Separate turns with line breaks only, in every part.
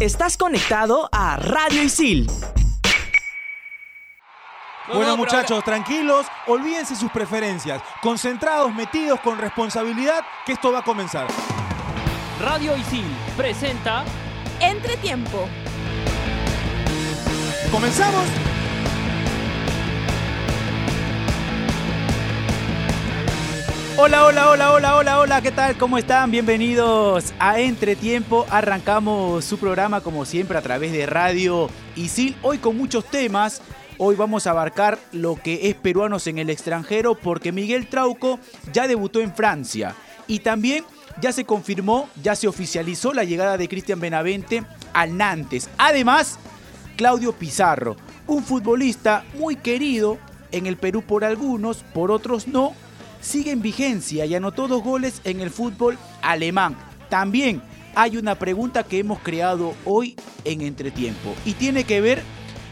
Estás conectado a Radio Isil.
Bueno muchachos, tranquilos, olvídense sus preferencias, concentrados, metidos con responsabilidad, que esto va a comenzar.
Radio Isil presenta
Entretiempo.
¿Comenzamos?
Hola, hola, hola, hola, hola, hola, ¿qué tal? ¿Cómo están? Bienvenidos a Entretiempo. Arrancamos su programa como siempre a través de Radio Isil, hoy con muchos temas. Hoy vamos a abarcar lo que es peruanos en el extranjero porque Miguel Trauco ya debutó en Francia y también ya se confirmó, ya se oficializó la llegada de Cristian Benavente al Nantes. Además, Claudio Pizarro, un futbolista muy querido en el Perú por algunos, por otros no, sigue en vigencia y anotó dos goles en el fútbol alemán. También hay una pregunta que hemos creado hoy en Entretiempo y tiene que ver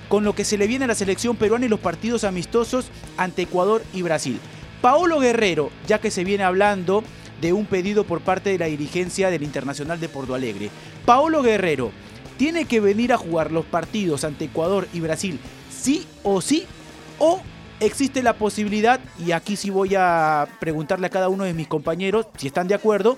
con lo que se le viene a la selección peruana y los partidos amistosos ante Ecuador y Brasil. Paolo Guerrero, ya que se viene hablando de un pedido por parte de la dirigencia del Internacional de Porto Alegre. Paolo Guerrero tiene que venir a jugar los partidos ante Ecuador y Brasil, sí o sí, o existe la posibilidad, y aquí sí voy a preguntarle a cada uno de mis compañeros si están de acuerdo,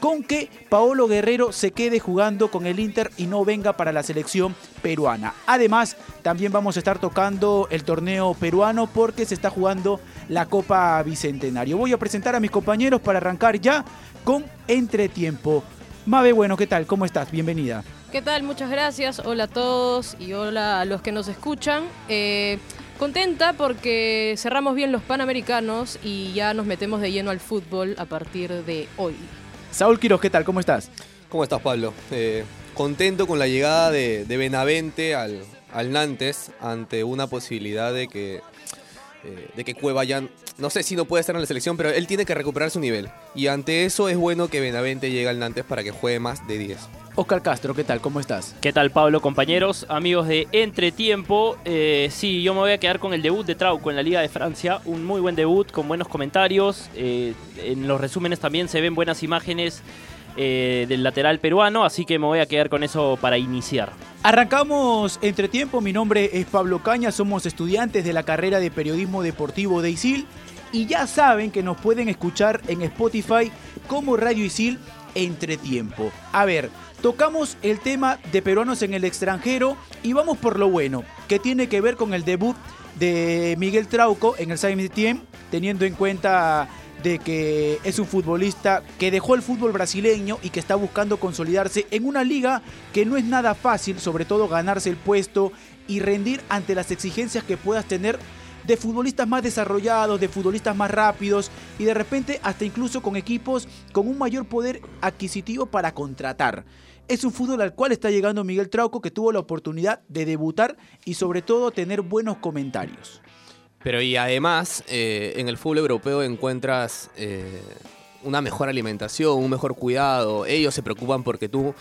con que Paolo Guerrero se quede jugando con el Inter y no venga para la selección peruana. Además, también vamos a estar tocando el torneo peruano porque se está jugando la Copa Bicentenario. Voy a presentar a mis compañeros para arrancar ya con Entretiempo. Mabe, bueno, ¿qué tal? ¿Cómo estás? Bienvenida.
¿Qué tal? Muchas gracias. Hola a todos y hola a los que nos escuchan. Eh, contenta porque cerramos bien los Panamericanos y ya nos metemos de lleno al fútbol a partir de hoy.
Saúl Quiroz, ¿qué tal? ¿Cómo estás?
¿Cómo estás, Pablo? Eh, contento con la llegada de, de Benavente al, al, Nantes ante una posibilidad de que, eh, de que Cueva ya, no sé si no puede estar en la selección, pero él tiene que recuperar su nivel. Y ante eso es bueno que Benavente llegue al Nantes para que juegue más de 10.
Oscar Castro, ¿qué tal? ¿Cómo estás?
¿Qué tal, Pablo, compañeros, amigos de Entretiempo? Eh, sí, yo me voy a quedar con el debut de Trauco en la Liga de Francia. Un muy buen debut, con buenos comentarios. Eh, en los resúmenes también se ven buenas imágenes eh, del lateral peruano, así que me voy a quedar con eso para iniciar.
Arrancamos Entretiempo. Mi nombre es Pablo Caña, somos estudiantes de la carrera de Periodismo Deportivo de ISIL. Y ya saben que nos pueden escuchar en Spotify como Radio Isil Entretiempo. A ver, tocamos el tema de peruanos en el extranjero y vamos por lo bueno, que tiene que ver con el debut de Miguel Trauco en el Saint Etienne, teniendo en cuenta de que es un futbolista que dejó el fútbol brasileño y que está buscando consolidarse en una liga que no es nada fácil, sobre todo ganarse el puesto y rendir ante las exigencias que puedas tener de futbolistas más desarrollados, de futbolistas más rápidos y de repente hasta incluso con equipos con un mayor poder adquisitivo para contratar. Es un fútbol al cual está llegando Miguel Trauco que tuvo la oportunidad de debutar y sobre todo tener buenos comentarios.
Pero y además eh, en el fútbol europeo encuentras eh, una mejor alimentación, un mejor cuidado. Ellos se preocupan porque tú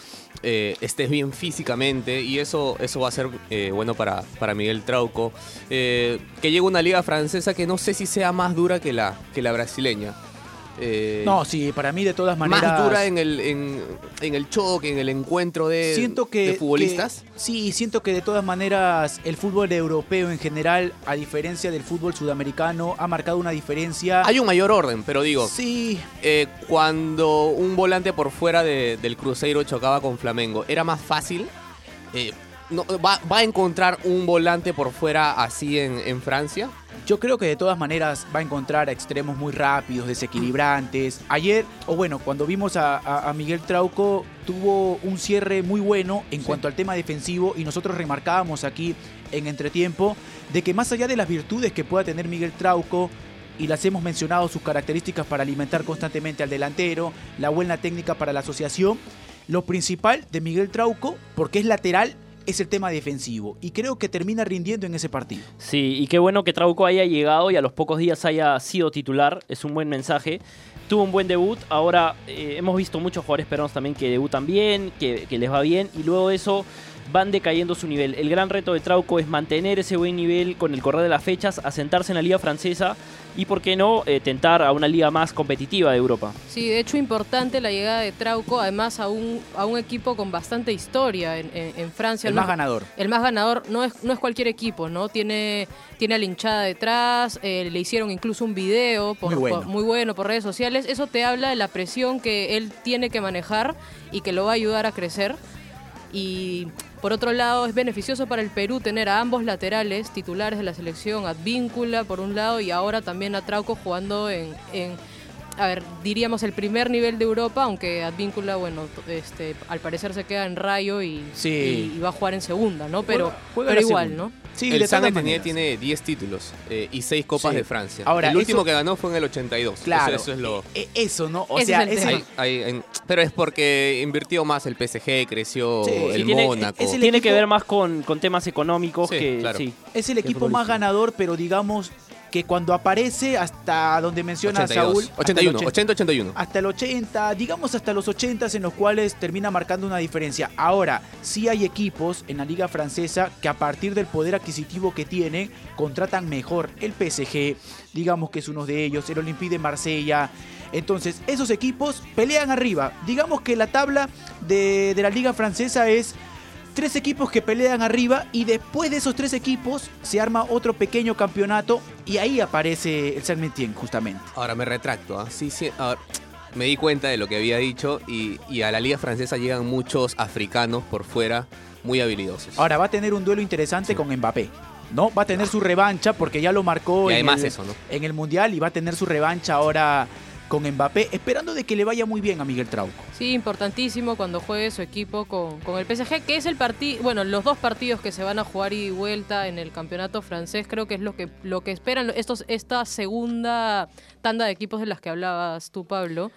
eh, estés bien físicamente y eso, eso va a ser eh, bueno para, para Miguel Trauco. Eh, que llegue una liga francesa que no sé si sea más dura que la, que la brasileña.
Eh, no, sí, para mí de todas maneras.
Más dura en el, en, en el choque, en el encuentro de,
siento que,
de futbolistas.
Que, sí, siento que de todas maneras el fútbol europeo en general, a diferencia del fútbol sudamericano, ha marcado una diferencia.
Hay un mayor orden, pero digo.
Sí.
Eh, cuando un volante por fuera de, del Cruzeiro chocaba con Flamengo, era más fácil. Eh, no, va, va, a encontrar un volante por fuera así en, en Francia?
Yo creo que de todas maneras va a encontrar a extremos muy rápidos, desequilibrantes. Ayer, o bueno, cuando vimos a, a, a Miguel Trauco, tuvo un cierre muy bueno en sí. cuanto al tema defensivo y nosotros remarcábamos aquí en entretiempo de que más allá de las virtudes que pueda tener Miguel Trauco, y las hemos mencionado sus características para alimentar constantemente al delantero, la buena técnica para la asociación, lo principal de Miguel Trauco, porque es lateral, es el tema defensivo y creo que termina rindiendo en ese partido.
Sí, y qué bueno que Trauco haya llegado y a los pocos días haya sido titular, es un buen mensaje. Tuvo un buen debut, ahora eh, hemos visto muchos jugadores peruanos también que debutan bien, que, que, les va bien y luego de eso van decayendo su nivel. El gran reto de Trauco es mantener ese buen nivel con el correr de las fechas, asentarse en la liga francesa y, por qué no, eh, tentar a una liga más competitiva de Europa.
Sí, de hecho importante la llegada de Trauco, además a un, a un equipo con bastante historia en, en- en Francia.
El
No
más ganador.
El más ganador no es, no es cualquier equipo, ¿no? Tiene, tiene a la hinchada detrás, eh, le hicieron incluso un video por,
Muy bueno.
por- muy bueno por redes sociales. Eso te habla de la presión que él tiene que manejar y que lo va a ayudar a crecer. Y por otro lado, es beneficioso para el Perú tener a ambos laterales titulares de la selección, Advíncula por un lado y ahora también a Trauco jugando en, en, a ver, diríamos el primer nivel de Europa, aunque Advíncula, bueno, este, al parecer se queda en Rayo y,
Sí.
y- y va a jugar en segunda, ¿no? Pero,
Juega- juega
pero
la
igual,
segunda.
¿no?
Sí,
el San Etienne tiene 10 títulos eh, y 6 copas
Sí.
de Francia.
Ahora,
el último
eso-
que ganó fue en el 82.
Claro.
Eso, eso es lo...
e- e- Eso, ¿no? O
Ese
sea,
es.
Hay- hay- en- pero es porque invirtió más el PSG, creció
Sí,
el
sí, tiene-
Mónaco.
es el
Tiene
equipo-
que ver más con, con temas económicos
Sí,
que
claro.
sí.
es el equipo más ganador, pero digamos que cuando aparece hasta donde menciona
82.
Saúl. hasta el
81,
80.
80-81.
hasta el 80, digamos hasta los 80 en los cuales termina marcando una diferencia. Ahora, sí hay equipos en la liga francesa que a partir del poder adquisitivo que tienen, contratan mejor. El PSG, digamos que es uno de ellos, el Olympique de Marsella. Entonces, esos equipos pelean arriba. Digamos que la tabla de, de la liga francesa es tres equipos que pelean arriba y después de esos tres equipos se arma otro pequeño campeonato y ahí aparece el Saint-Étienne justamente.
Ahora me retracto. ¿ah? Sí, sí, me di cuenta de lo que había dicho y, y a la liga francesa llegan muchos africanos por fuera muy habilidosos.
Ahora va a tener un duelo interesante con Mbappé. ¿No? Va a tener su revancha porque ya lo marcó
y
en, el,
eso, ¿no?
en el Mundial y va a tener su revancha ahora con Mbappé, esperando de que le vaya muy bien a Miguel Trauco.
Sí, importantísimo cuando juegue su equipo con, con el PSG, que es el partido, bueno, los dos partidos que se van a jugar y vuelta en el campeonato francés, creo que es lo que, lo que esperan estos, esta segunda tanda de equipos de las que hablabas tú, Pablo.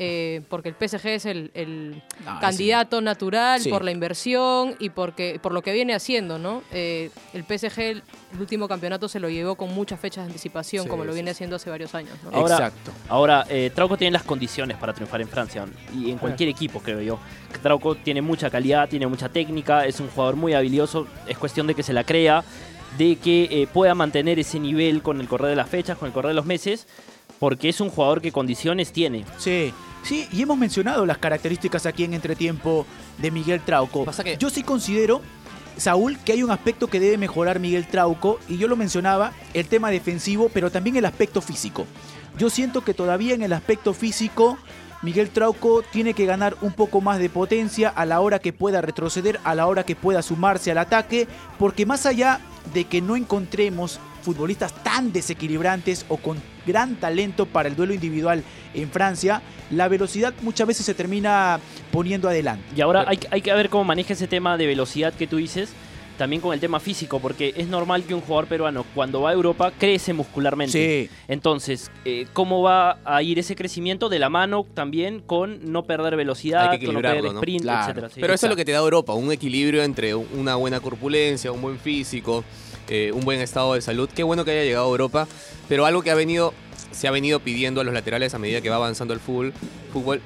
Eh, porque el PSG es el, el
No,
candidato natural
Sí.
por la inversión y porque por lo que viene haciendo, ¿no? Eh, el PSG el, el último campeonato se lo llevó con muchas fechas de anticipación,
Sí,
como lo viene
sí.
haciendo hace varios años, ¿no?
Ahora-
Exacto.
Ahora, eh, Trauco tiene las condiciones para triunfar en Francia y en cualquier equipo, creo yo. Trauco tiene mucha calidad, tiene mucha técnica, es un jugador muy habilidoso, es cuestión de que se la crea, de que eh, pueda mantener ese nivel con el correr de las fechas, con el correr de los meses, porque es un jugador que condiciones tiene.
Sí, sí, y hemos mencionado las características aquí en Entretiempo de Miguel Trauco.
Pasa que-
Yo sí considero, Saúl, que hay un aspecto que debe mejorar Miguel Trauco, y yo lo mencionaba, el tema defensivo, pero también el aspecto físico. Yo siento que todavía en el aspecto físico, Miguel Trauco tiene que ganar un poco más de potencia a la hora que pueda retroceder, a la hora que pueda sumarse al ataque, porque más allá de que no encontremos futbolistas tan desequilibrantes o con gran talento para el duelo individual en Francia, la velocidad muchas veces se termina poniendo adelante.
Y ahora hay, hay que ver cómo maneja ese tema de velocidad que tú dices, también con el tema físico, porque es normal que un jugador peruano cuando va a Europa crece muscularmente.
Sí,
Entonces, eh, ¿cómo va a ir ese crecimiento de la mano también con no perder velocidad,
Hay que
con no perder sprint,
Claro.
etcétera? sí.
Pero eso es lo que te da Europa, un equilibrio entre una buena corpulencia, un buen físico, eh, un buen estado de salud. Qué bueno que haya llegado a Europa, pero algo que ha venido, se ha venido pidiendo a los laterales a medida que va avanzando el fútbol, fútbol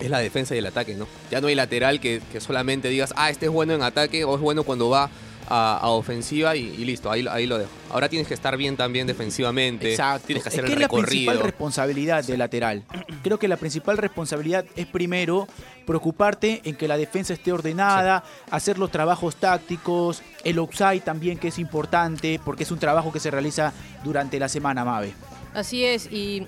es la defensa y el ataque, ¿no? Ya no hay lateral que, que solamente digas, ah, este es bueno en ataque o es bueno cuando va a, a ofensiva y, y listo, ahí, lo- ahí lo dejo. Ahora tienes que estar bien también defensivamente,
exacto.
tienes que
es
hacer
que
el
es la principal
recorrido.
responsabilidad del lateral. Creo que la principal responsabilidad es primero preocuparte en que la defensa esté ordenada, hacer los trabajos tácticos, el offside también que es importante porque es un trabajo que se realiza durante la semana, Mave.
Así es, y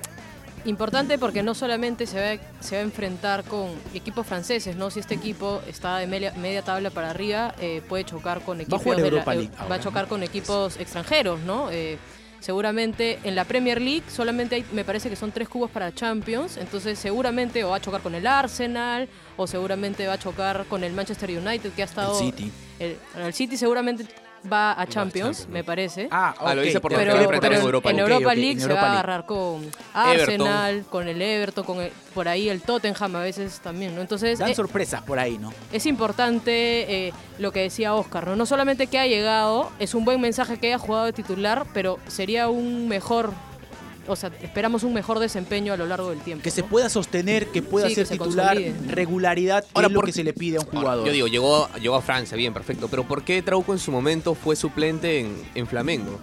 importante porque no solamente se va, se va a enfrentar con equipos franceses, ¿no? Si este equipo está de media, media tabla para arriba, eh, puede chocar con equipos
jugar
de la- eh, va a chocar con equipos extranjeros, ¿no? Eh, seguramente en la Premier League solamente hay, me parece que son tres cubos para Champions, entonces seguramente o va a chocar con el Arsenal o seguramente va a chocar con el Manchester United que ha estado
El City.
el, el City seguramente va a Champions,
Champions,
me parece.
Ah,
Ah, lo dice por
pero,
enfrentar
pero
en Europa
en
League.
Europa League
en
se va a agarrar con
Everton.
Arsenal, con el Everton, con el- por ahí el Tottenham a veces también, ¿no? Entonces
Dan
eh,
sorpresas por ahí, ¿no?
es importante eh, lo que decía Oscar, ¿no? No solamente que ha llegado, es un buen mensaje que haya jugado de titular, pero sería un mejor o sea, esperamos un mejor desempeño a lo largo del tiempo.
Que se pueda sostener, que pueda
Sí, que
ser
se
titular,
consolide.
regularidad
Ahora,
es lo
¿por
que se le pide a un
Ahora,
jugador.
Yo digo, llegó, llegó a Francia, bien, perfecto. Pero ¿por qué Trauco en su momento fue suplente en, en Flamengo?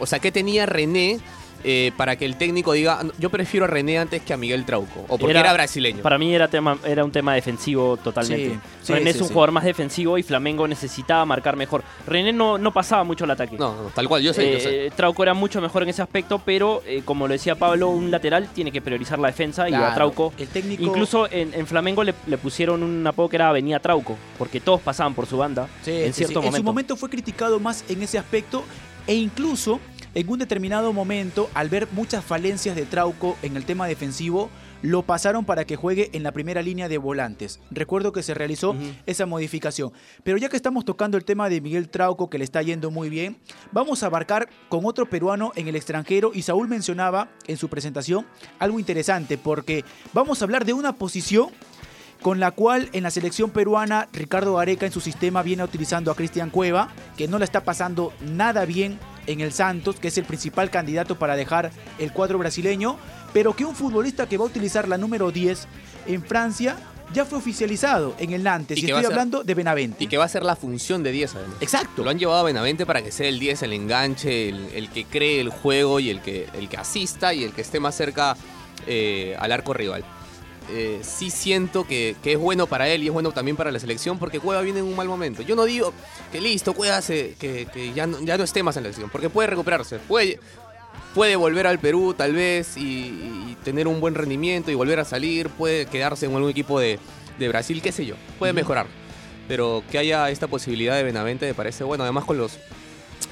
O sea, ¿qué tenía René eh, para que el técnico diga, "Ah, yo prefiero a René antes que a Miguel Trauco? O porque era, brasileño.
Para mí era, tema, era un tema defensivo totalmente.
Sí, sí,
René
sí,
es un jugador más defensivo y Flamengo necesitaba marcar mejor. René no, no pasaba mucho al ataque.
No, no, tal cual, yo sé, yo sé.
Eh, Trauco era mucho mejor en ese aspecto, pero eh, como lo decía Pablo, un lateral tiene que priorizar la defensa y a Trauco.
el técnico
Incluso en, en Flamengo le, le pusieron un apodo que era Avenida Trauco, porque todos pasaban por su banda en cierto
sí. En
momento.
su momento fue criticado más en ese aspecto e incluso en un determinado momento, al ver muchas falencias de Trauco en el tema defensivo, lo pasaron para que juegue en la primera línea de volantes. Recuerdo que se realizó esa modificación. Pero ya que estamos tocando el tema de Miguel Trauco, que le está yendo muy bien, vamos a abarcar con otro peruano en el extranjero. Y Saúl mencionaba en su presentación algo interesante, porque vamos a hablar de una posición con la cual en la selección peruana Ricardo Gareca en su sistema viene utilizando a Cristian Cueva, que no la está pasando nada bien en el Santos, que es el principal candidato para dejar el cuadro brasileño, pero que un futbolista que va a utilizar la número 10 en Francia ya fue oficializado en el Nantes,
Y
estoy
ser-
hablando de Benavente.
Y que va a ser la función de 10 además.
Exacto.
Lo han llevado a Benavente para que sea el 10, el enganche, el, el que cree el juego y el que, el que asista y el que esté más cerca eh, al arco rival. Eh, sí siento que, que es bueno para él y es bueno también para la selección porque Cueva viene en un mal momento. Yo no digo que listo, Cueva se, que, que ya, no, ya no esté más en la selección, porque puede recuperarse, puede, puede volver al Perú tal vez y, y tener un buen rendimiento y volver a salir, puede quedarse en algún equipo de, de Brasil, qué sé yo, puede mejorar. Pero que haya esta posibilidad de Benavente me parece bueno, además con los...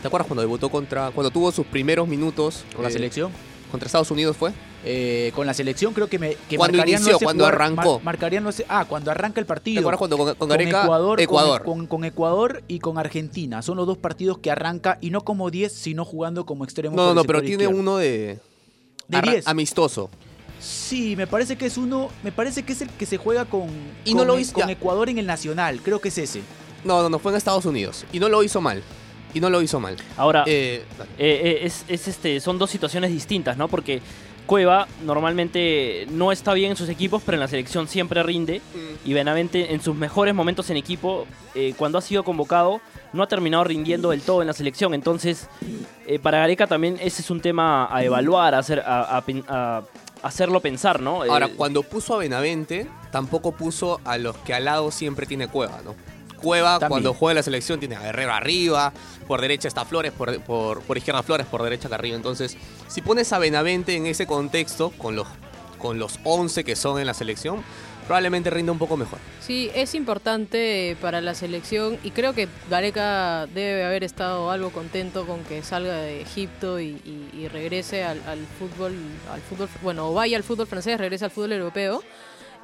¿Te acuerdas cuando debutó contra... cuando tuvo sus primeros minutos
con la
eh,
selección.
contra Estados Unidos fue?
Eh, con la selección creo que, me, que
Cuando
marcarían
inició,
ese
cuando
jugar-
arrancó.
mar- marcarían los- ah, cuando arranca el partido.
¿Te cuando con, con Gareca?
Ecuador, con-
Ecuador.
Con, con Ecuador y con Argentina. Son los dos partidos que arranca y no como 10, sino jugando como extremo.
No,
por
no, pero tiene
izquierdo.
uno de...
De
arra-
10.
Amistoso.
Sí, me parece que es uno, me parece que es el que se juega con,
Y
con,
no lo hizo-
con. Ecuador en el Nacional, creo que es ese.
No, no, no, fue en Estados Unidos. Y no lo hizo mal. Y no lo hizo mal.
Ahora,
Eh.
Eh, eh, es, es, este, son dos situaciones distintas, ¿no? Porque Cueva normalmente no está bien en sus equipos, pero en la selección siempre rinde. Y Benavente en sus mejores momentos en equipo, eh, cuando ha sido convocado, no ha terminado rindiendo del todo en la selección. Entonces, eh, para Gareca también ese es un tema a evaluar, a, hacer, a, a pen- a hacerlo pensar, ¿no? Eh,
Ahora, cuando puso a Benavente, tampoco puso a los que al lado siempre tiene Cueva, ¿no? Cueva,
También.
cuando juega en la selección, tiene a Guerrero arriba, por derecha está Flores, por, por, por izquierda Flores, por derecha Carrillo. Entonces, si pones a Benavente en ese contexto, con los, con los 11 que son en la selección, probablemente rinda un poco mejor.
Sí, es importante para la selección y creo que Gareca debe haber estado algo contento con que salga de Egipto y, y- y regrese al, al fútbol, al fútbol, bueno, vaya al fútbol francés, regrese al fútbol europeo.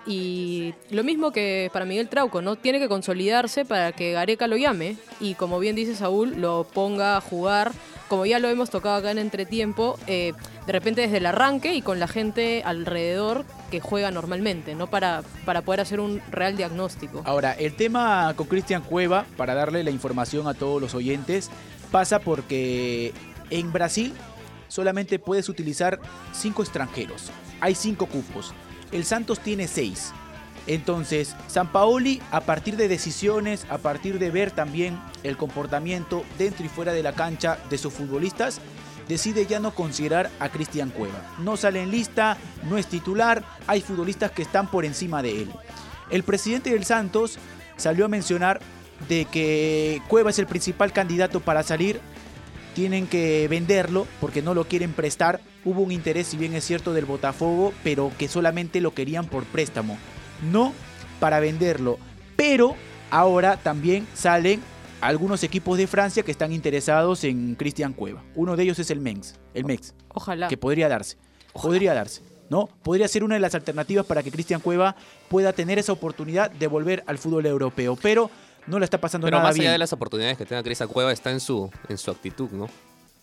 Y lo mismo que para Miguel Trauco, ¿no? Tiene que consolidarse para que Gareca lo llame y como bien dice Saúl, lo ponga a jugar, como ya lo hemos tocado acá en Entretiempo, eh, de repente desde el arranque y con la gente alrededor que juega normalmente, ¿no? Para, para poder hacer un real diagnóstico.
Ahora, el tema con Cristian Cueva, para darle la información a todos los oyentes, pasa porque en Brasil solamente puedes utilizar cinco extranjeros. Hay cinco cupos. El Santos tiene seis. Entonces, San Paoli, a partir de decisiones, a partir de ver también el comportamiento dentro y fuera de la cancha de sus futbolistas, decide ya no considerar a Cristian Cueva. No sale en lista, no es titular, hay futbolistas que están por encima de él. El presidente del Santos salió a mencionar de que Cueva es el principal candidato para salir. Tienen que venderlo porque no lo quieren prestar. Hubo un interés, si bien es cierto, del Botafogo, pero que solamente lo querían por préstamo, no para venderlo. Pero ahora también salen algunos equipos de Francia que están interesados en Cristian Cueva. Uno de ellos es el Mens, el Mex
Ojalá.
que podría darse. Podría darse. ¿No? Podría ser una de las alternativas para que Cristian Cueva pueda tener esa oportunidad de volver al fútbol europeo. Pero no la está pasando
Pero
nada
más allá
bien.
de las oportunidades que tenga Cristian Cueva, está en su, en su actitud, ¿no?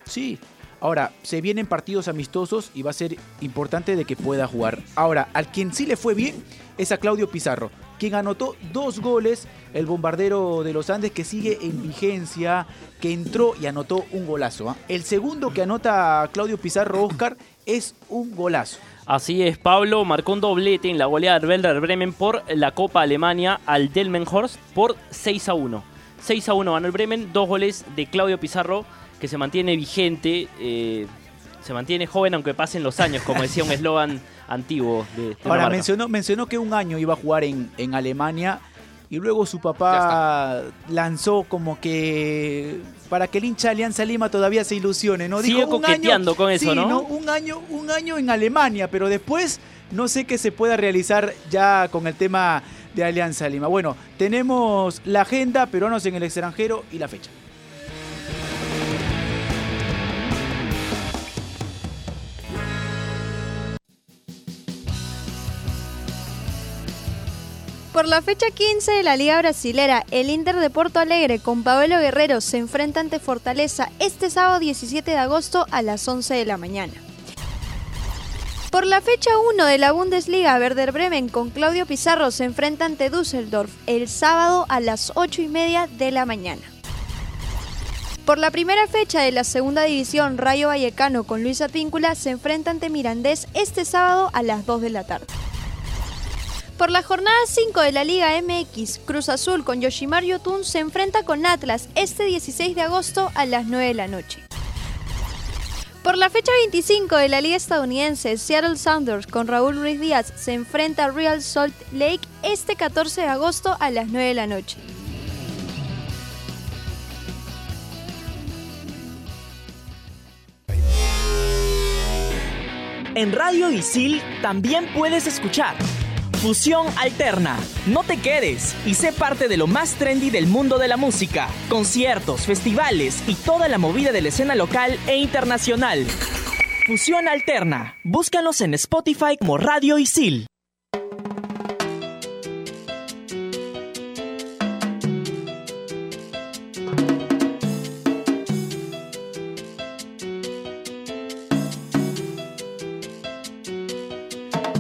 Sí. Ahora, se vienen partidos amistosos y va a ser importante de que pueda jugar. Ahora, al quien sí le fue bien es a Claudio Pizarro. quien anotó dos goles, el bombardero de los Andes que sigue en vigencia, que entró y anotó un golazo. ¿ah? El segundo que anota Claudio Pizarro Oscar es un golazo.
Así es, Pablo marcó un doblete en la goleada del Werder Bremen por la Copa Alemania al Delmenhorst por 6 a 1. 6 a 1 ganó el Bremen, dos goles de Claudio Pizarro que se mantiene vigente, eh, se mantiene joven aunque pasen los años, como decía un eslogan antiguo de, de
Ahora mencionó, mencionó que un año iba a jugar en, en Alemania y luego su papá lanzó como que para que el hincha de Alianza Lima todavía se ilusione, ¿no?
Sigue
Dijo, un
coqueteando
año-
con eso,
sí,
¿no?
Un año, un año en Alemania, pero después no sé qué se pueda realizar ya con el tema de Alianza Lima. Bueno, tenemos la agenda, peruanos en el extranjero y la fecha.
Por la fecha 15 de la Liga Brasilera, el Inter de Porto Alegre con Pablo Guerrero se enfrenta ante Fortaleza este sábado 17 de agosto a las 11 de la mañana. Por la fecha 1 de la Bundesliga, Werder Bremen con Claudio Pizarro se enfrenta ante Düsseldorf el sábado a las 8 y media de la mañana. Por la primera fecha de la segunda división, Rayo Vallecano con Luis Advíncula se enfrenta ante Mirandés este sábado a las 2 de la tarde. Por la jornada 5 de la Liga MX, Cruz Azul con Yoshimar Yotun se enfrenta con Atlas este 16 de agosto a las 9 de la noche. Por la fecha 25 de la Liga estadounidense, Seattle Sounders con Raúl Ruiz Díaz se enfrenta a Real Salt Lake este 14 de agosto a las 9 de la noche.
En Radio Isil también puedes escuchar Fusión Alterna. No te quedes y sé parte de lo más trendy del mundo de la música. Conciertos, festivales y toda la movida de la escena local e internacional. Fusión Alterna. Búscanos en Spotify como Radio Isil.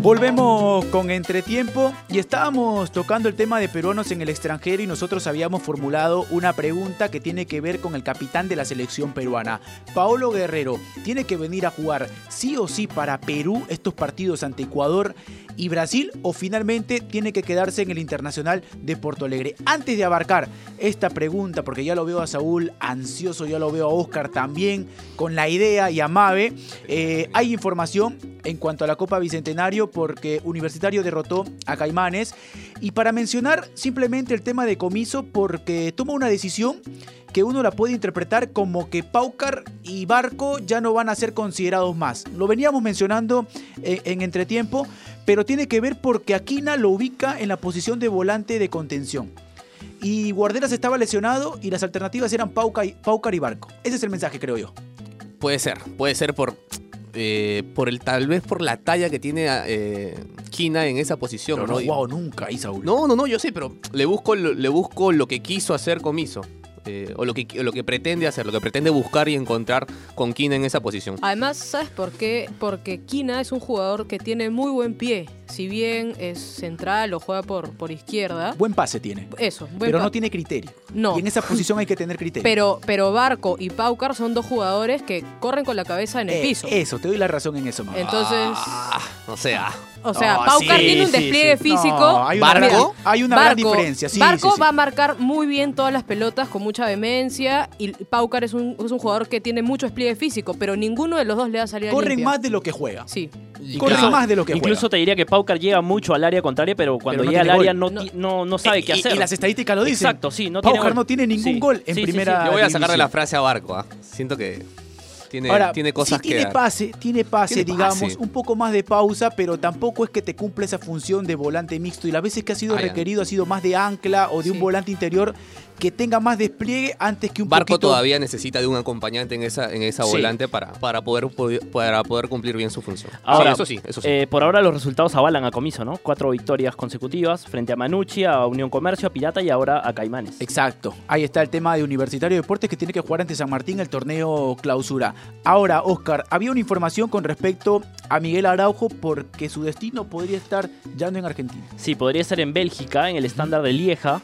Volvemos con entretiempo y estábamos tocando el tema de peruanos en el extranjero y nosotros habíamos formulado una pregunta que tiene que ver con el capitán de la selección peruana. Paolo Guerrero, ¿tiene que venir a jugar sí o sí para Perú estos partidos ante Ecuador y Brasil o finalmente tiene que quedarse en el Internacional de Porto Alegre? Antes de abarcar esta pregunta, porque ya lo veo a Saúl ansioso, ya lo veo a Oscar también con la idea y a Mabe, eh, hay información en cuanto a la Copa Bicentenario porque Universitario derrotó a Caimanes y para mencionar simplemente el tema de comiso porque toma una decisión que uno la puede interpretar como que Paucar y Barco ya no van a ser considerados más. Lo veníamos mencionando eh, en entretiempo, pero tiene que ver porque Aquina lo ubica en la posición de volante de contención. Y Guarderas estaba lesionado y las alternativas eran Pauca y- Paucar y Barco. Ese es el mensaje, creo yo.
Puede ser, puede ser por, eh, por el tal vez por la talla que tiene eh, Kina en esa posición.
Pero no
¿no?
jugado nunca ahí, Saúl.
No, no, no, yo sé, pero le busco, le busco lo que quiso hacer Comiso. Eh, o lo que, o lo que pretende hacer, lo que pretende buscar y encontrar con Kina en esa posición.
Además, ¿sabes por qué? Porque Kina es un jugador que tiene muy buen pie. Si bien es central o juega por, por izquierda.
Buen pase tiene.
Eso, buen
Pero
pa-
no tiene criterio.
No.
Y en esa posición hay que tener criterio.
Pero, pero Barco y Paucar son dos jugadores que corren con la cabeza en el
Eh,
piso.
Eso, te doy la razón en eso, mamá.
Entonces,
Ah, no sé, ah.
O sea,
No,
Paucar
sí,
tiene un
sí,
despliegue
sí.
físico.
No, hay una,
¿Barco?
gran, hay una gran diferencia. Sí,
Barco
sí, sí.
va a marcar muy bien todas las pelotas con mucha vehemencia y Paucar es un, es un jugador que tiene mucho despliegue físico, pero ninguno de los dos le da salida
Corren
limpia.
más de lo que juega.
Sí.
Corren
Incluso-
más de lo que
Incluso
juega.
te diría que Paucar llega mucho al área contraria, pero cuando
Pero no
llega al
tiene
área no,
No.
ti- no, no sabe
Eh,
qué
y-
hacer.
Y, las estadísticas lo dicen.
Exacto, sí, no tiene
Paucar
gol.
no tiene ningún
Sí,
gol en
sí, sí, sí.
primera
Le voy a sacarle la frase a Barco, ah. Siento que tiene,
Ahora,
tiene cosas
sí
que
tiene
dar.
pase, tiene pase,
Tiene
digamos,
pase.
un poco más de pausa, pero tampoco es que te cumple esa función de volante mixto. Y las veces que ha sido requerido ha sido más de ancla o de un volante interior que tenga más despliegue antes que un
Barco
poquito...
todavía necesita de un acompañante en esa, en esa
Sí.
volante para, para, poder, para poder cumplir bien su función.
Ahora,
Sí, eso sí, eso sí.
Eh, por ahora los resultados avalan a Comiso, ¿no? Cuatro victorias consecutivas frente a Manucci, a Unión Comercio, a Pirata y ahora a Caimanes.
Exacto, ahí está el tema de Universitario de Deportes que tiene que jugar ante San Martín el torneo clausura. Ahora, Oscar, había una información con respecto a Miguel Araujo porque su destino podría estar ya no en Argentina.
Sí, podría estar en Bélgica, en el estándar de Lieja,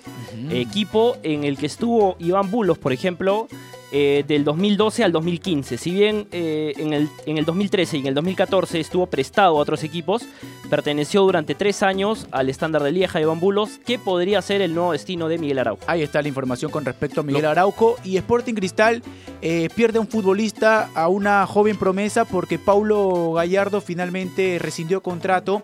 equipo en el que estuvo Iván Bulos, por ejemplo, eh, del 2012 al 2015. Si bien eh, en, el, en el 2013 y en el 2014 estuvo prestado a otros equipos, perteneció durante tres años al estándar de Lieja Iván Bulos, que podría ser el nuevo destino de Miguel Araujo.
Ahí está la información con respecto a Miguel Araujo. Y Sporting Cristal eh, pierde a un futbolista, a una joven promesa, porque Paulo Gallardo finalmente rescindió contrato.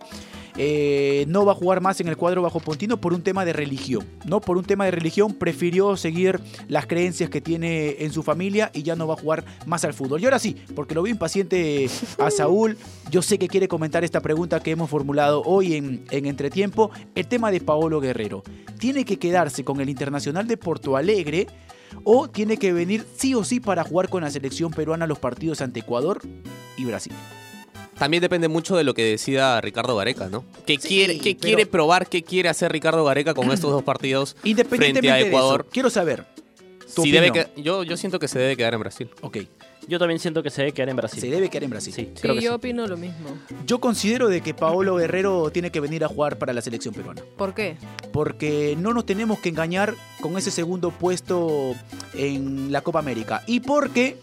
Eh, no va a jugar más en el cuadro bajo Pontino por un tema de religión. ¿no? Por un tema de religión prefirió seguir las creencias que tiene en su familia y ya no va a jugar más al fútbol. Y ahora sí, porque lo vi impaciente a Saúl, yo sé que quiere comentar esta pregunta que hemos formulado hoy en, en Entretiempo, el tema de Paolo Guerrero. ¿Tiene que quedarse con el Internacional de Porto Alegre? ¿O tiene que venir sí o sí para jugar con la selección peruana los partidos ante Ecuador y Brasil?
También depende mucho de lo que decida Ricardo Gareca, ¿no? ¿Qué,
Sí,
quiere, qué
pero-
quiere probar, qué quiere hacer Ricardo Gareca con estos dos partidos frente
Independientemente
a
de
Ecuador?
eso, quiero saber. tu
Si debe que- yo, yo siento que se debe quedar en Brasil.
Ok,
Yo también siento que se debe quedar en Brasil.
se debe quedar en Brasil.
Sí,
Sí,
creo que
yo
sí.
opino lo mismo.
Yo considero de que Paolo Guerrero tiene que venir a jugar para la selección peruana.
¿Por qué?
Porque no nos tenemos que engañar con ese segundo puesto en la Copa América. Y porque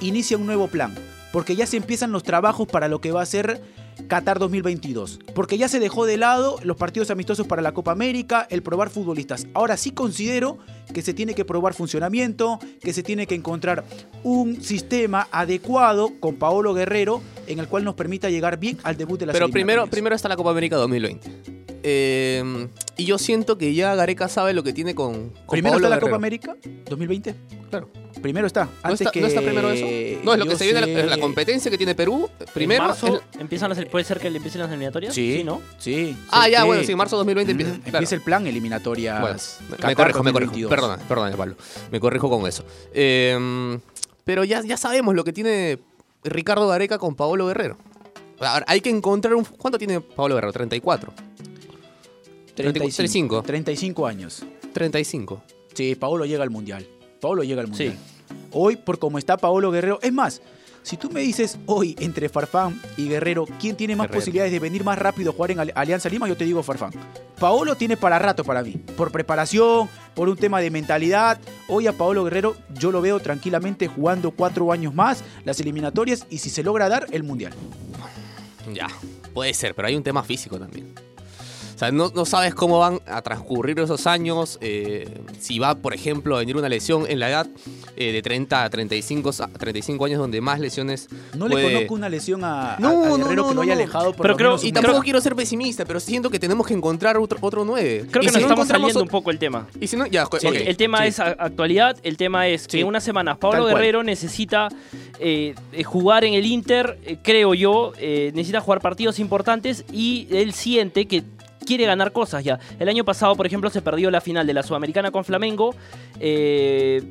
inicia un nuevo plan. Porque ya se empiezan los trabajos para lo que va a ser Qatar 2022. Porque ya se dejó de lado los partidos amistosos para la Copa América, el probar futbolistas. Ahora sí considero que se tiene que probar funcionamiento, que se tiene que encontrar un sistema adecuado con Paolo Guerrero en el cual nos permita llegar bien al debut de la
Pero primero, primero está la Copa América 2020. Eh, y yo siento que ya Gareca sabe lo que tiene con, con
Primero
Paolo
está la
Guerrero.
Copa América 2020.
Claro.
Primero está.
¿No está,
que
no está primero eso? No, es lo que se viene,
sé-
la, la competencia que tiene Perú. Primero.
¿En marzo
el-
empiezan las, puede ser que le empiecen las eliminatorias?
Sí,
¿no?
Sí.
ah,
sé
ya,
que-
bueno, sí, marzo 2020
Mm,
empieza. claro.
el plan eliminatorias.
Bueno, me-
Qatar
corrijo, me corrijo.
2022.
Perdona, perdona, Pablo. Me corrijo con eso. Eh, pero ya, ya sabemos lo que tiene Ricardo Gareca con Paolo Guerrero. Ahora, hay que encontrar un. ¿Cuánto tiene Paolo Guerrero? 34. 35.
35 años.
35.
Sí, Paolo llega al mundial. Paolo llega al mundial. Hoy, por cómo está Paolo Guerrero, es más. Si tú me dices hoy entre Farfán y Guerrero, ¿quién tiene más
Guerrero.
posibilidades de venir más rápido a jugar en Alianza Lima? Yo te digo Farfán. Paolo tiene para rato para mí. Por preparación, por un tema de mentalidad. Hoy a Paolo Guerrero yo lo veo tranquilamente jugando cuatro años más las eliminatorias y si se logra dar el mundial.
Ya, puede ser, pero hay un tema físico también. O sea, no, no sabes cómo van a transcurrir esos años, eh, si va, por ejemplo, a venir una lesión en la edad eh, de 30 a 35, a 35 años donde más lesiones
No
puede-
le conozco una lesión a, a-
No,
a
no,
Guerrero
no,
que lo
no,
haya
no.
alejado por
Pero
lo
creo-
menos
Y tampoco quiero ser pesimista, pero siento que tenemos que encontrar otro, otro 9.
Creo
y
que
si
nos
no
estamos saliendo un poco el tema.
Y si no, ya,
Sí, El tema
sí.
es a- actualidad, el tema es que en unas semanas
Tal
Pablo
cual.
Guerrero necesita eh, eh, jugar en el Inter, eh, creo yo, eh, necesita jugar partidos importantes y él siente que quiere ganar cosas ya. El año pasado, por ejemplo, se perdió la final de la Sudamericana con Flamengo. eh,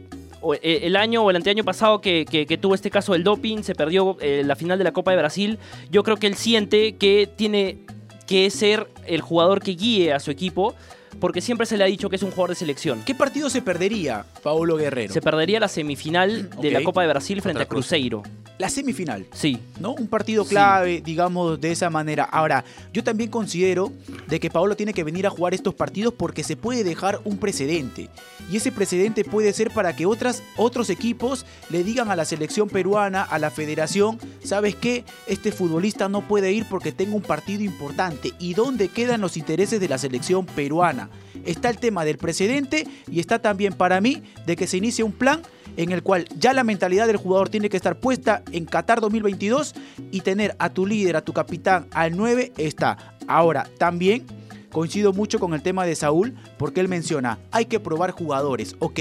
eh, el año o el anteaño pasado que, que- que tuvo este caso del doping, se perdió eh, la final de la Copa de Brasil. Yo creo que él siente que tiene que ser el jugador que guíe a su equipo, porque siempre se le ha dicho que es un jugador de selección.
¿Qué partido se perdería Paolo Guerrero?
Se perdería la semifinal de la. Copa de Brasil frente a. Cruzeiro.
La semifinal.
Sí.
¿no? Un partido
Sí.
clave, digamos, de esa manera. Ahora, yo también considero de que Paolo tiene que venir a jugar estos partidos porque se puede dejar un precedente. Y ese precedente puede ser para que otras, otros equipos le digan a la selección peruana, a la federación, ¿sabes qué? Este futbolista no puede ir porque tengo un partido importante. ¿Y dónde quedan los intereses de la selección peruana? Está el tema del precedente y está también para mí de que se inicie un plan en el cual ya la mentalidad del jugador tiene que estar puesta en Qatar 2022 y tener a tu líder, a tu capitán, al 9 está. Ahora, también coincido mucho con el tema de Saúl porque él menciona, hay que probar jugadores. Ok,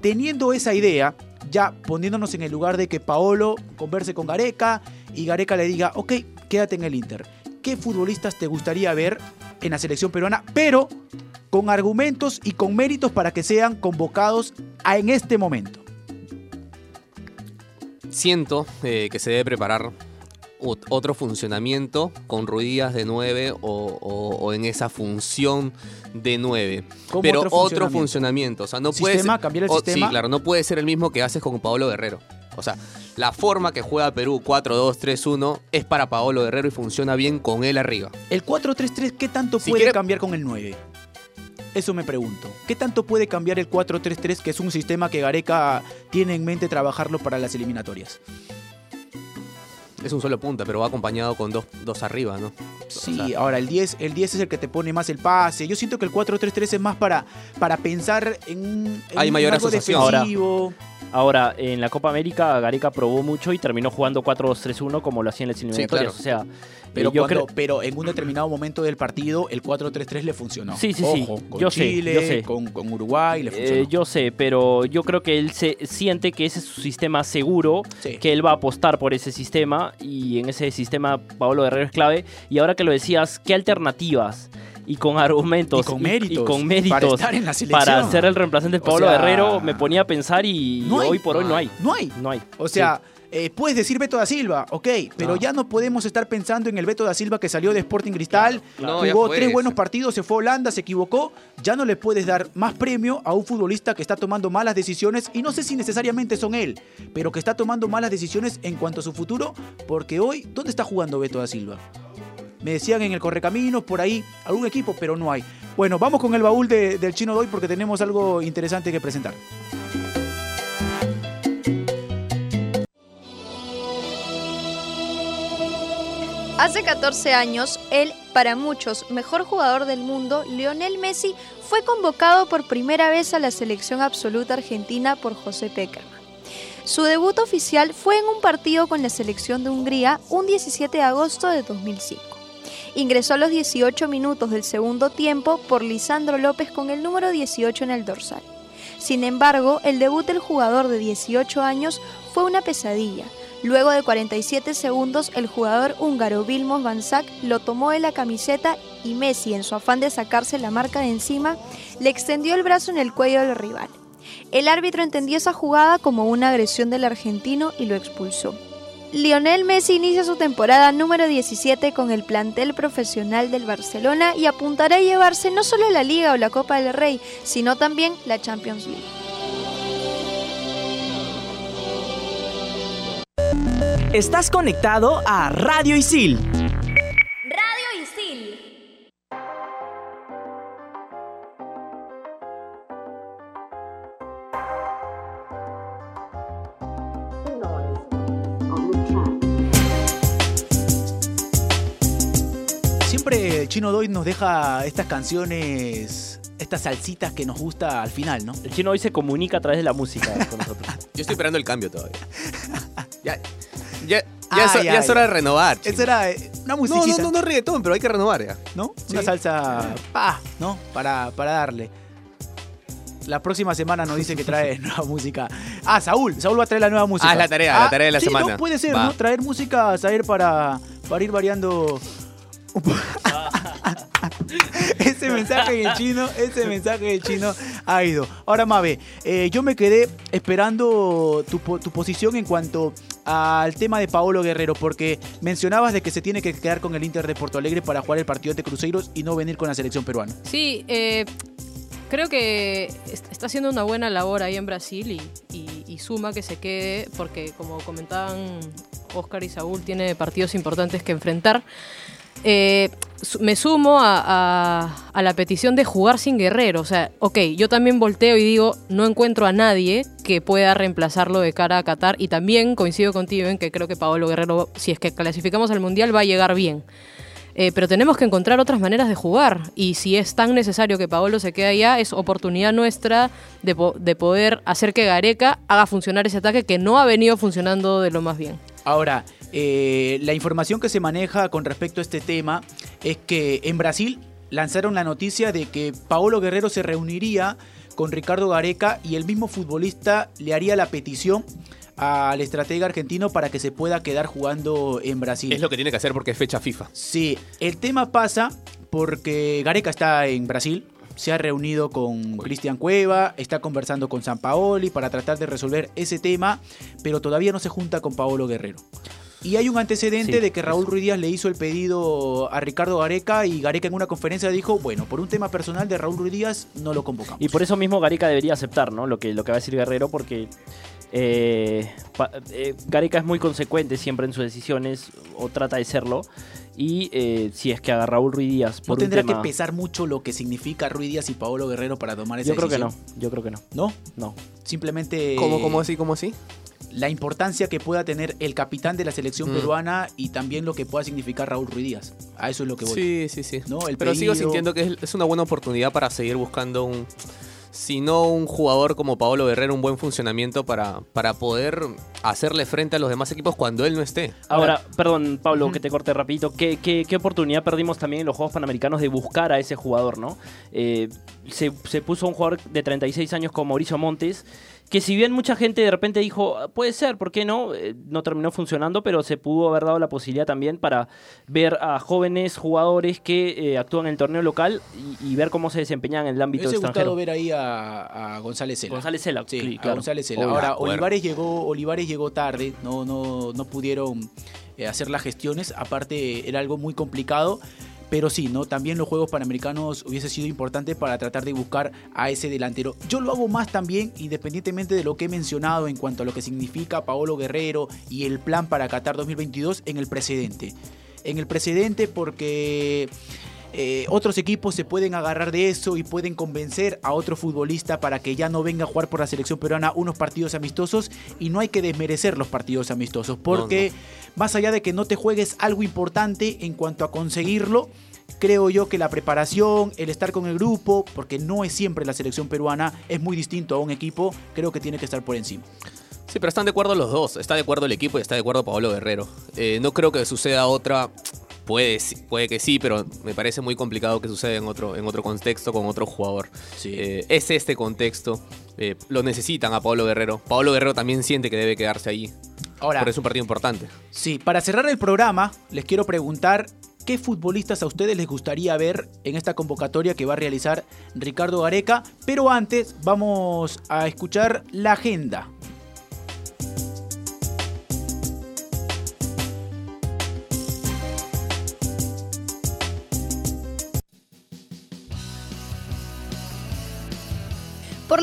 teniendo esa idea, ya poniéndonos en el lugar de que Paolo converse con Gareca y Gareca le diga, ok, quédate en el Inter. ¿Qué futbolistas te gustaría ver en la selección peruana? Pero con argumentos y con méritos para que sean convocados a- en este momento.
Siento eh, que se debe preparar ot- otro funcionamiento con Ruidías de 9 o, o- o en esa función de 9.
¿Cómo
Pero
otro
otro
funcionamiento?
O sea, no puede ser-
¿Cambiar el
o-
sistema?
Sí, claro, no puede ser el mismo que haces con Pablo Guerrero. O sea, la forma que juega Perú 4-2-3-1 es para Paolo Guerrero y funciona bien con él arriba.
¿El 4-3-3 qué tanto
Si
puede
quiere-
cambiar con el 9? Eso me pregunto. ¿Qué tanto puede cambiar el 4-3-3, que es un sistema que Gareca tiene en mente trabajarlo para las eliminatorias?
Es un solo punta, pero va acompañado con dos, dos arriba, ¿no?
Sí,
O sea,
ahora el 10, el 10 es el que te pone más el pase. Yo siento que el 4-3-3 es más para, para pensar en, un- en
Hay mayor
algo
asociación.
Ahora,
defensivo.
Ahora, en la Copa América, Gareca probó mucho y terminó jugando 4-2-3-1 como lo hacía en las eliminatorias.
claro.
O sea,
Pero,
eh, yo
cuando- pero en un determinado momento del partido, el 4-3-3 le funcionó.
Sí, sí, sí.
Ojo, con
Yo sé,
Chile,
yo sé.
Con, con Uruguay, le funcionó.
Eh, yo sé, pero yo creo que él se siente que ese es su sistema seguro,
Sí.
que él va a apostar por ese sistema y en ese sistema Pablo Guerrero es clave. Y ahora que lo decías, ¿qué alternativas? Y con argumentos
Y con méritos,
y con
para estar en la selección.
para ser el reemplazante de
O
Pablo
sea,
Guerrero, me ponía a pensar y
no hay.
hoy por hoy no hay.
No hay.
No hay.
O sea, eh, puedes decir Beto da Silva, ok, pero
No.
ya no podemos estar pensando en el Beto da Silva que salió de Sporting Cristal,
Claro,
jugó tres buenos partidos, se fue a Holanda, se equivocó. Ya no le puedes dar más premio a un futbolista que está tomando malas decisiones y no sé si necesariamente son él, pero que está tomando malas decisiones en cuanto a su futuro, porque hoy, ¿dónde está jugando Beto da Silva? Me decían en el Correcaminos, por ahí, algún equipo, pero no hay. Bueno, vamos con el baúl de- del chino de hoy porque tenemos algo interesante que presentar.
Hace 14 años, el, para muchos, mejor jugador del mundo, Lionel Messi, fue convocado por primera vez a la selección absoluta argentina por José Peckerman. Su debut oficial fue en un partido con la selección de Hungría un 17 de agosto de 2005. Ingresó a los 18 minutos del segundo tiempo por Lisandro López con el número 18 en el dorsal. Sin embargo, el debut del jugador de 18 años fue una pesadilla. Luego de 47 segundos, el jugador húngaro Vilmos Banzak lo tomó de la camiseta y Messi, en su afán de sacarse la marca de encima, le extendió el brazo en el cuello del rival. El árbitro entendió esa jugada como una agresión del argentino y lo expulsó. Lionel Messi inicia su temporada número 17 con el plantel profesional del Barcelona y apuntará a llevarse no solo la Liga o la Copa del Rey, sino también la Champions League.
Estás conectado a Radio Isil.
Chino Doy nos deja estas canciones, estas salsitas que nos gusta al final, ¿no?
El chino hoy se comunica a través de la música con nosotros.
Yo estoy esperando el cambio todavía. ya, ya, ya,
Ay,
es, ya
ay.
es hora de renovar.
Esa
chico.
era una
No,
musiquita,
no, no, no reggaetón, pero hay que renovar ya.
¿no?
Sí.
Una salsa, pa, ¿no? Para, para darle. La próxima semana nos dice que trae nueva música. Ah, Saúl, Saúl va a traer la nueva música.
Ah, es la tarea, la tarea de la
sí,
semana.
No, puede ser,
Va.
¿no? Traer música, saber para, para ir variando. ese mensaje en chino, ese mensaje en chino ha ido. Ahora, Mabe, eh, yo me quedé esperando tu, tu posición en cuanto al tema de Paolo Guerrero, porque mencionabas de que se tiene que quedar con el Inter de Porto Alegre para jugar el partido de Cruzeros y no venir con la selección peruana.
Sí, eh, creo que est- está haciendo una buena labor ahí en Brasil y, y- y suma que se quede, porque como comentaban Oscar y Saúl, tiene partidos importantes que enfrentar. Eh, me sumo a, la petición de jugar sin Guerrero. O sea, ok, yo también volteo y digo, no encuentro a nadie que pueda reemplazarlo de cara a Qatar. Y también coincido contigo en que creo que Paolo Guerrero, si es que clasificamos al Mundial, va a llegar bien. Eh, pero tenemos que encontrar otras maneras de jugar. Y si es tan necesario que Paolo se quede allá, es oportunidad nuestra de poder hacer que Gareca haga funcionar ese ataque que no ha venido funcionando de lo más bien.
Ahora, eh, la información que se maneja con respecto a este tema es que en Brasil lanzaron la noticia de que Paolo Guerrero se reuniría con Ricardo Gareca y el mismo futbolista le haría la petición al estratega argentino para que se pueda quedar jugando en Brasil.
Es lo que tiene que hacer porque es fecha FIFA.
Sí, el tema pasa porque Gareca está en Brasil, se ha reunido con Cristian Cueva, está conversando con San Paoli para tratar de resolver ese tema, pero todavía no se junta con Paolo Guerrero. Y hay un antecedente
Sí,
de que Raúl Ruiz Díaz le hizo el pedido a Ricardo Gareca y Gareca en una conferencia dijo, bueno, por un tema personal de Raúl Ruiz Díaz no lo convocamos.
Y por eso mismo Gareca debería aceptar, ¿no? Lo que, lo que va a decir Guerrero, porque Eh, pa- eh, Gareca es muy consecuente siempre en sus decisiones, o trata de serlo. Y eh, si es que agarra a Raúl Ruiz Díaz
¿No
un
tendrá
tema-
que pesar mucho lo que significa Ruiz Díaz y Paolo Guerrero para tomar esa
Yo creo que no,
decisión?
yo creo que no.
¿No?
No.
Simplemente
¿Cómo, cómo así, cómo así?
la importancia que pueda tener el capitán de la selección
Mm.
peruana y también lo que pueda significar Raúl Ruiz Díaz. A eso es lo que voy.
Sí, sí, sí.
¿No? El
Pero sigo sintiendo que es una buena oportunidad para seguir buscando un, si no un jugador como Paolo Guerrero, un buen funcionamiento para, para poder hacerle frente a los demás equipos cuando él no esté.
Ahora, perdón, Pablo, que te corte rapidito. ¿Qué, qué, qué oportunidad perdimos también en los Juegos Panamericanos de buscar a ese jugador, no? Eh, se, se puso un jugador de 36 años como Mauricio Montes, que si bien mucha gente de repente dijo, "Ah, puede ser, ¿por qué no? Eh, no terminó funcionando, pero se pudo haber dado la posibilidad también para ver a jóvenes jugadores que eh, actúan en el torneo local y, y ver cómo se desempeñan en el
Me
ámbito
hubiese
extranjero.
gustado ver ahí a, a González Cela.
González Cela,
Sí,
sí,
a
claro.
González Cela. Ahora. Olivares llegó, Olivares llegó tarde, no, no, no pudieron eh, hacer las gestiones. Aparte, era algo muy complicado. Pero sí, ¿no? También los Juegos Panamericanos hubiese sido importante para tratar de buscar a ese delantero. Yo lo hago más también, independientemente de lo que he mencionado en cuanto a lo que significa Paolo Guerrero y el plan para Qatar 2022 en el precedente. En el precedente porque eh, otros equipos se pueden agarrar de eso y pueden convencer a otro futbolista para que ya no venga a jugar por la selección peruana unos partidos amistosos y no hay que desmerecer los partidos amistosos porque más allá de que no te juegues algo importante en cuanto a conseguirlo, creo yo que la preparación, el estar con el grupo, porque no es siempre la selección peruana, es muy distinto a un equipo, creo que tiene que estar por encima.
Sí, pero están de acuerdo los dos. Está de acuerdo el equipo y está de acuerdo Paolo Guerrero. Eh, no creo que suceda otra. Puede, puede que sí, pero me parece muy complicado que suceda en otro, en otro contexto con otro jugador.
Sí.
Eh, es este contexto. Eh, lo necesitan a Paolo Guerrero. Paolo Guerrero también siente que debe quedarse allí.
Ahora,
Porque es un partido importante.
Sí, para cerrar el programa, les quiero preguntar qué futbolistas a ustedes les gustaría ver en esta convocatoria que va a realizar Ricardo Gareca. Pero antes vamos a escuchar la agenda.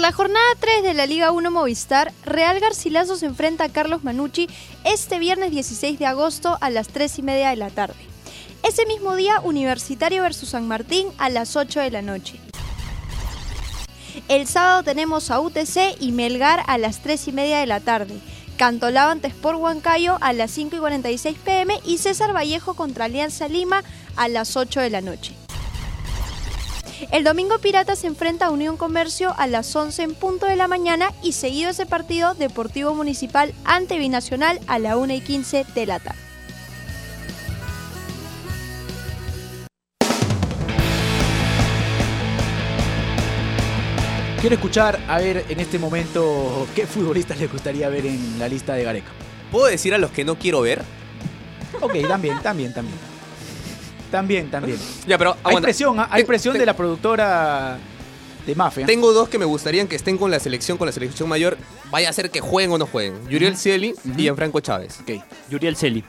La jornada 3 de la Liga 1 Movistar, Real Garcilaso se enfrenta a Carlos Manucci este viernes 16 de agosto a las 3 y media de la tarde. Ese mismo día, Universitario versus San Martín a las 8 de la noche. El sábado tenemos a UTC y Melgar a las 3 y media de la tarde. Cantolao ante Sport Huancayo a las 5 y 46 pm y César Vallejo contra Alianza Lima a las 8 de la noche. El domingo Pirata se enfrenta a Unión Comercio a las 11 en punto de la mañana y seguido ese partido Deportivo Municipal ante Binacional a la 1 y 15 de la tarde.
Quiero escuchar, a ver, en este momento, qué futbolistas les gustaría ver en la lista de Gareca.
¿Puedo decir a los que no quiero ver?
Ok, también, también, también. También, también.
Ya, pero
Hay presión, ¿ah? hay
Te-
presión
te-
de la productora de Mafia.
Tengo dos que me gustarían que estén con la selección, con la selección mayor. Vaya a ser que jueguen o no jueguen. Yuriel Cieli
Ujú.
y Gianfranco Chávez.
Ok.
Yuriel Celi.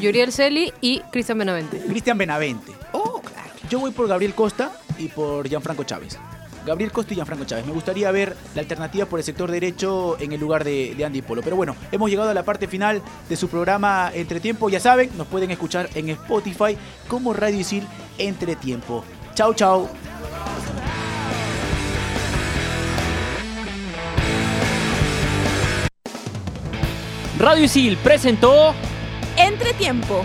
Yuriel Celi y Cristian Benavente.
Cristian Benavente. Oh, claro. Yo voy por Gabriel Costa y por Gianfranco Chávez. Gabriel Costa y Gianfranco Chávez. Me gustaría ver la alternativa por el sector derecho en el lugar de, de Andy Polo. Pero bueno, hemos llegado a la parte final de su programa Entretiempo. Ya saben, nos pueden escuchar en Spotify como Radio Isil Entretiempo. Chau, chau.
Radio Isil presentó
Entretiempo.